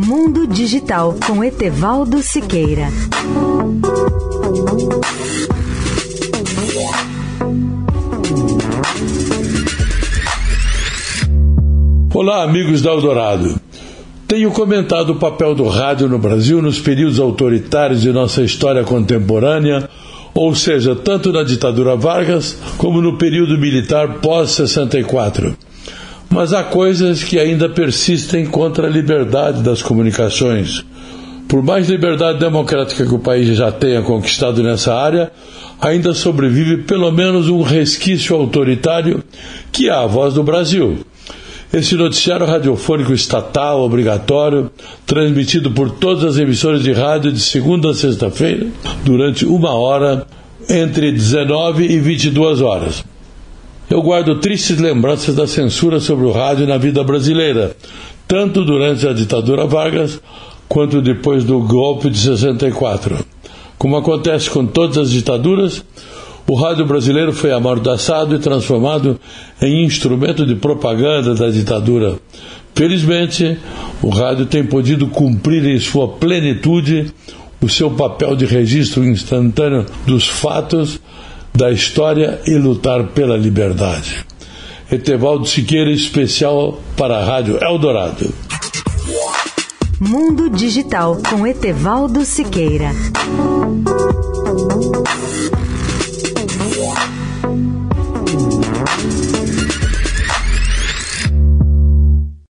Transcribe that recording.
Mundo Digital com Etevaldo Siqueira. Olá, amigos da Eldorado. Tenho comentado o papel do rádio no Brasil nos períodos autoritários de nossa história contemporânea, ou seja, tanto na ditadura Vargas como no período militar pós-64. Mas há coisas que ainda persistem contra a liberdade das comunicações. Por mais liberdade democrática que o país já tenha conquistado nessa área, ainda sobrevive pelo menos um resquício autoritário que é a voz do Brasil. Esse noticiário radiofônico estatal obrigatório, transmitido por todas as emissoras de rádio de segunda a sexta-feira, durante uma hora, entre 19 e 22 horas. Eu guardo tristes lembranças da censura sobre o rádio na vida brasileira, tanto durante a ditadura Vargas quanto depois do golpe de 64. Como acontece com todas as ditaduras, o rádio brasileiro foi amordaçado e transformado em instrumento de propaganda da ditadura. Felizmente, o rádio tem podido cumprir em sua plenitude o seu papel de registro instantâneo dos fatos da história e lutar pela liberdade. Etevaldo Siqueira, especial para a Rádio Eldorado. Mundo Digital com Etevaldo Siqueira.